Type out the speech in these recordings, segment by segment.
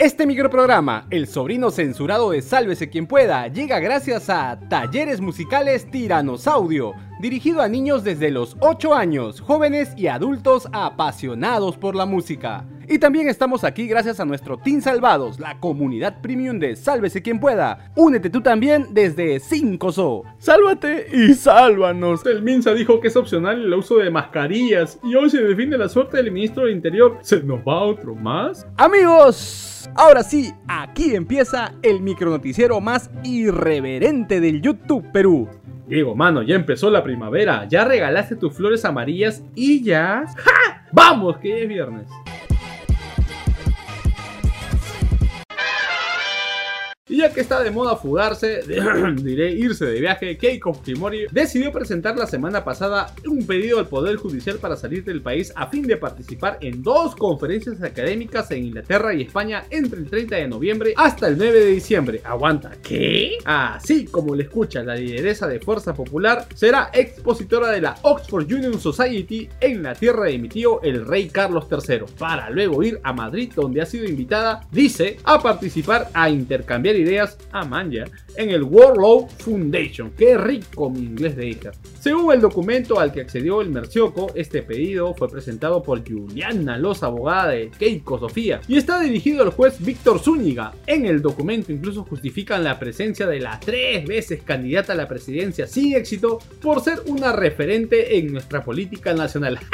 Este microprograma, El sobrino censurado de Sálvese quien pueda, llega gracias a Talleres Musicales Tiranosaudio, dirigido a niños desde los 8 años, jóvenes y adultos apasionados por la música. Y también estamos aquí gracias a nuestro Team Salvados, la comunidad premium de Sálvese quien pueda. Únete tú también desde 5SO. Sálvate y sálvanos. El Minsa dijo que es opcional el uso de mascarillas y hoy se define la suerte del ministro del Interior. ¿Se nos va otro más? Amigos, ahora sí, aquí empieza el micronoticiero más irreverente del YouTube Perú. Diego, mano, ya empezó la primavera, ya regalaste tus flores amarillas y ya... ¡Ja! ¡Vamos, que ya es viernes! Y ya que está de moda fugarse, diré irse de viaje, Keiko Fujimori decidió presentar la semana pasada un pedido al Poder Judicial para salir del país a fin de participar en dos conferencias académicas en Inglaterra y España entre el 30 de noviembre hasta el 9 de diciembre. Aguanta, ¿qué? Así como le escucha, la lideresa de Fuerza Popular será expositora de la Oxford Union Society en la tierra de mi tío, el rey Carlos III, para luego ir a Madrid donde ha sido invitada, dice, a participar a intercambiar ideas a Manja en el World Foundation. Qué rico mi inglés de hija. Según el documento al que accedió el Mercioco, este pedido fue presentado por Juliana Los, abogada de Keiko Sofía, y está dirigido al juez Víctor Zúñiga. En el documento incluso justifican la presencia de la tres veces candidata a la presidencia sin éxito por ser una referente en nuestra política nacional.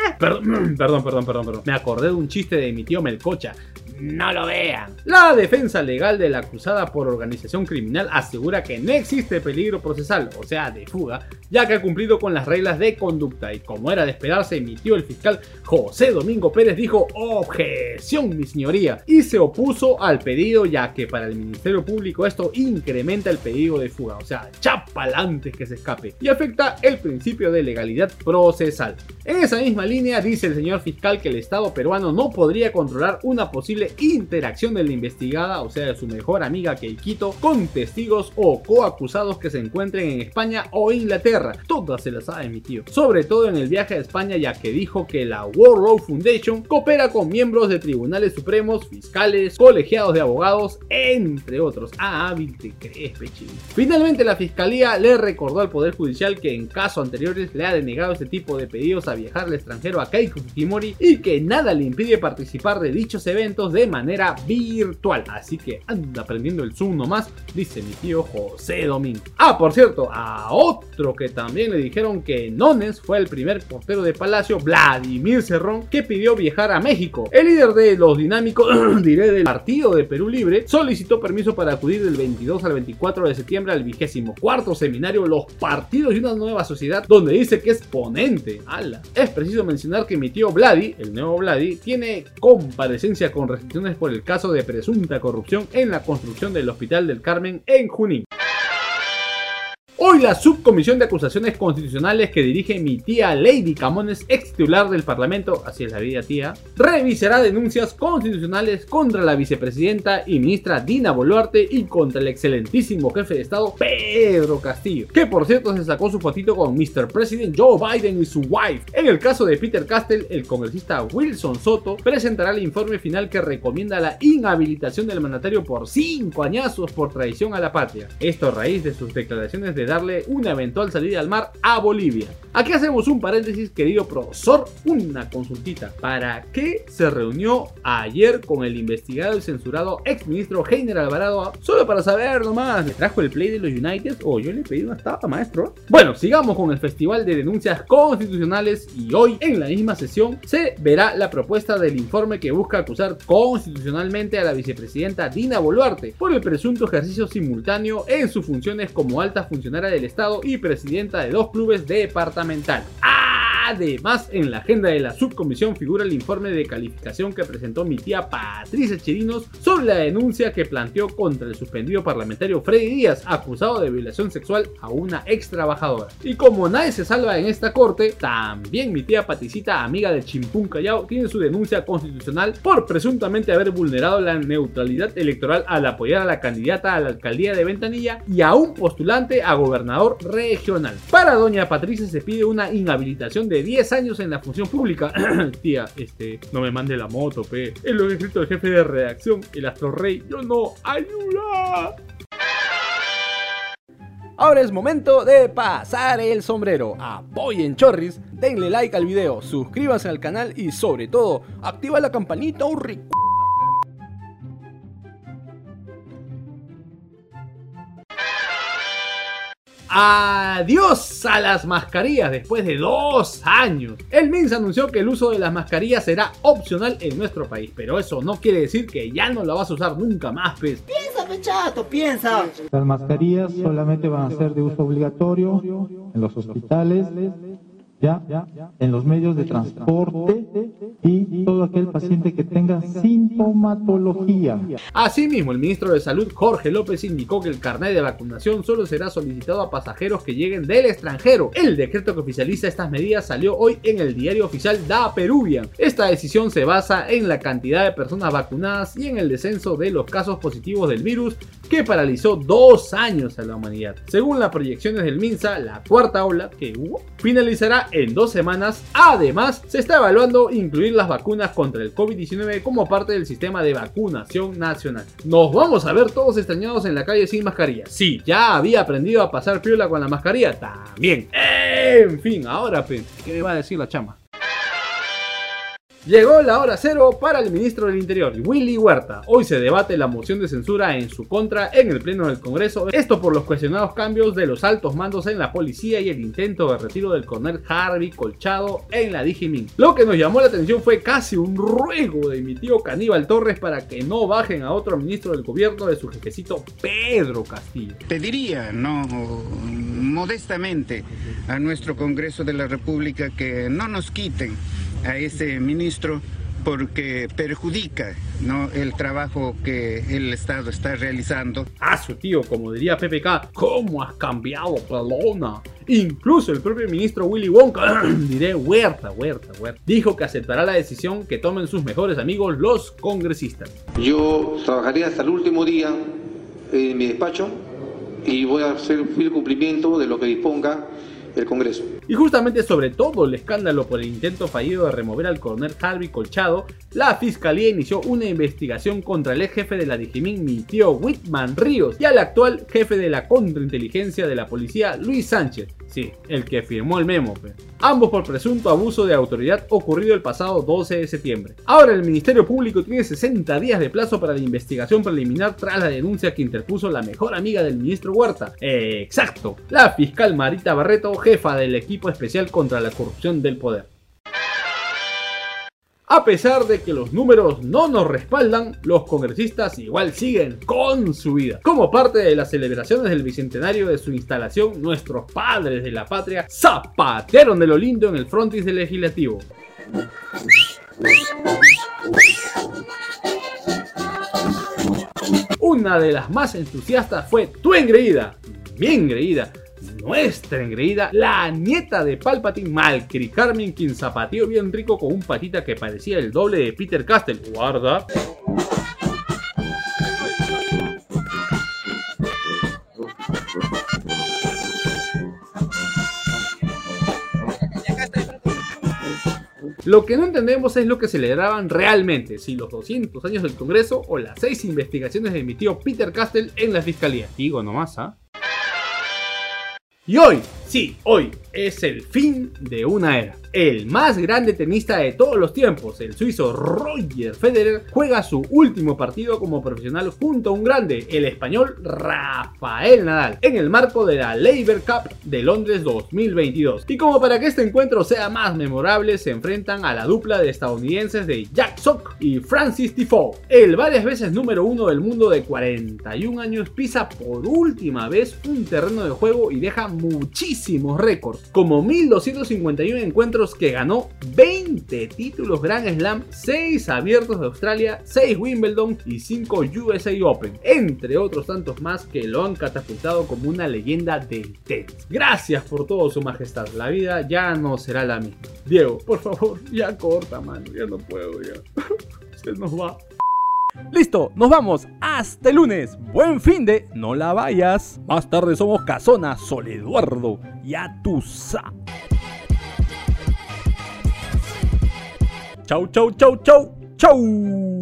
Perdón, perdón, perdón, perdón. Me acordé de un chiste de mi tío Melcocha no lo vean. La defensa legal de la acusada por organización criminal asegura que no existe peligro procesal, o sea, de fuga, ya que ha cumplido con las reglas de conducta y como era de esperarse emitió el fiscal José Domingo Pérez dijo objeción mi señoría y se opuso al pedido ya que para el Ministerio Público esto incrementa el pedido de fuga, o sea, chapal antes que se escape y afecta el principio de legalidad procesal. En esa misma línea dice el señor fiscal que el Estado peruano no podría controlar una posible interacción de la investigada, o sea, de su mejor amiga Keikito, con testigos o coacusados que se encuentren en España o Inglaterra. Todas se las sabe mi tío. Sobre todo en el viaje a España, ya que dijo que la World Road Foundation coopera con miembros de tribunales supremos, fiscales, colegiados de abogados, entre otros. Ah, hábil te crees, pechín. Finalmente, la fiscalía le recordó al Poder Judicial que en casos anteriores le ha denegado este tipo de pedidos a viajar al extranjero a Keiko Fujimori y que nada le impide participar de dichos eventos de manera virtual. Así que anda aprendiendo el Zoom nomás, dice mi tío José Domingo. Ah, por cierto, a otro que también le dijeron que Nones fue el primer portero de Palacio, Vladimir Cerrón, que pidió viajar a México. El líder de los dinámicos, diré del Partido de Perú Libre, solicitó permiso para acudir del 22 al 24 de septiembre al vigésimo cuarto seminario Los Partidos y una nueva sociedad, donde dice que es ponente. ¡Hala! Es preciso mencionar que mi tío Vladi, el nuevo Vladi, tiene comparecencia con por el caso de presunta corrupción en la construcción del Hospital del Carmen en Junín. Hoy la subcomisión de acusaciones constitucionales que dirige mi tía Lady Camones, ex titular del Parlamento, así es la vida tía, revisará denuncias constitucionales contra la vicepresidenta y ministra Dina Boluarte y contra el excelentísimo jefe de Estado Pedro Castillo, que por cierto se sacó su fotito con Mr. President Joe Biden y su wife. En el caso de Peter Castell, el congresista Wilson Soto presentará el informe final que recomienda la inhabilitación del mandatario por cinco añazos por traición a la patria. Esto a raíz de sus declaraciones de darle una eventual salida al mar a Bolivia. Aquí hacemos un paréntesis, querido profesor, una consultita. ¿Para qué se reunió ayer con el investigado y censurado ex ministro Heiner Alvarado? Solo para saber nomás, ¿le trajo el play de los United o yo le pedí una estafa, maestro? Bueno, sigamos con el Festival de Denuncias Constitucionales y hoy en la misma sesión se verá la propuesta del informe que busca acusar constitucionalmente a la vicepresidenta Dina Boluarte por el presunto ejercicio simultáneo en sus funciones como alta funcionaria del Estado y presidenta de dos clubes departamentales. Además, en la agenda de la subcomisión figura el informe de calificación que presentó mi tía Patricia Chirinos sobre la denuncia que planteó contra el suspendido parlamentario Freddy Díaz, acusado de violación sexual a una ex trabajadora. Y como nadie se salva en esta corte, también mi tía Paticita, amiga de Chimpún Callao, tiene su denuncia constitucional por presuntamente haber vulnerado la neutralidad electoral al apoyar a la candidata a la alcaldía de Ventanilla y a un postulante a gobernador regional. Para doña Patricia se pide una inhabilitación de de 10 años en la función pública. Tía, este, no me mande la moto, pe. Es lo que ha escrito el jefe de redacción, el Astro Rey. Yo no, ayuda. Ahora es momento de pasar el sombrero. Apoyen Chorris, denle like al video, suscríbanse al canal y sobre todo, activa la campanita un Adiós a las mascarillas después de dos años. El MINS anunció que el uso de las mascarillas será opcional en nuestro país, pero eso no quiere decir que ya no la vas a usar nunca más, pues. Piensa, pechato, piensa. Las mascarillas solamente van a ser de uso obligatorio en los hospitales, ¿ya? en los medios de transporte y todo aquel paciente que tenga sintomatología. Asimismo, el ministro de Salud Jorge López indicó que el carnet de vacunación solo será solicitado a pasajeros que lleguen del extranjero. El decreto que oficializa estas medidas salió hoy en el diario oficial Da Peruvian. Esta decisión se basa en la cantidad de personas vacunadas y en el descenso de los casos positivos del virus que paralizó dos años a la humanidad. Según las proyecciones del MINSA, la cuarta ola, que hubo, finalizará en dos semanas. Además, se está evaluando incluir las vacunas contra el COVID-19 como parte del sistema de vacunación nacional. Nos vamos a ver todos extrañados en la calle sin mascarilla. Sí, ya había aprendido a pasar piola con la mascarilla, también. En fin, ahora, ¿qué va a decir la chama? Llegó la hora cero para el ministro del Interior, Willy Huerta. Hoy se debate la moción de censura en su contra en el Pleno del Congreso. Esto por los cuestionados cambios de los altos mandos en la policía y el intento de retiro del coronel Harvey Colchado en la Digimin. Lo que nos llamó la atención fue casi un ruego de mi tío Caníbal Torres para que no bajen a otro ministro del gobierno de su jefecito Pedro Castillo. Pediría, no modestamente, a nuestro Congreso de la República que no nos quiten a ese ministro porque perjudica ¿no? el trabajo que el Estado está realizando. Ah, su tío, como diría PPK, ¿cómo has cambiado, pelona? Incluso el propio ministro Willy Wonka, diré Huerta, Huerta, Huerta, dijo que aceptará la decisión que tomen sus mejores amigos los congresistas. Yo trabajaría hasta el último día en mi despacho y voy a hacer el cumplimiento de lo que disponga Congreso. Y justamente sobre todo el escándalo por el intento fallido de remover al coronel Harvey Colchado, la fiscalía inició una investigación contra el ex jefe de la Digimin, mi tío Whitman Ríos, y al actual jefe de la contrainteligencia de la policía, Luis Sánchez. Sí, el que firmó el memo. Ambos por presunto abuso de autoridad ocurrido el pasado 12 de septiembre. Ahora el Ministerio Público tiene 60 días de plazo para la investigación preliminar tras la denuncia que interpuso la mejor amiga del ministro Huerta. exacto, la fiscal Marita Barreto, jefa del equipo especial contra la corrupción del poder. A pesar de que los números no nos respaldan, los congresistas igual siguen con su vida. Como parte de las celebraciones del bicentenario de su instalación, nuestros padres de la patria zapatearon de lo lindo en el frontis del legislativo. Una de las más entusiastas fue tu engreída, mi engreída, nuestra engreída, la nieta de Palpatine, Malkri Carmen, quien zapateó bien rico con un patita que parecía el doble de Peter Castle. Guarda. Lo que no entendemos es lo que celebraban realmente, si los 200 años del Congreso o las 6 investigaciones de mi tío Peter Castle en la Fiscalía. Digo nomás, ¿ah? Y hoy, sí, hoy es el fin de una era. El más grande tenista de todos los tiempos, el suizo Roger Federer, juega su último partido como profesional junto a un grande, el español Rafael Nadal, en el marco de la Labour Cup de Londres 2022. Y como para que este encuentro sea más memorable, se enfrentan a la dupla de estadounidenses de Jack Sock y Francis Tifoe. El varias veces número uno del mundo de 41 años pisa por última vez un terreno de juego y deja muchísimos récords, como 1251 encuentros que ganó 20 títulos Grand Slam, 6 abiertos de Australia, 6 Wimbledon y 5 USA Open, entre otros tantos más que lo han catapultado como una leyenda del tenis. Gracias por todo, su majestad. La vida ya no será la misma. Diego, por favor, ya corta, mano. Ya no puedo, ya. Se nos va. Listo, nos vamos. Hasta el lunes. Buen fin de. No la vayas. Más tarde somos Casona, Sol Eduardo y Atusa. Chau, chau, chau, chau, chau.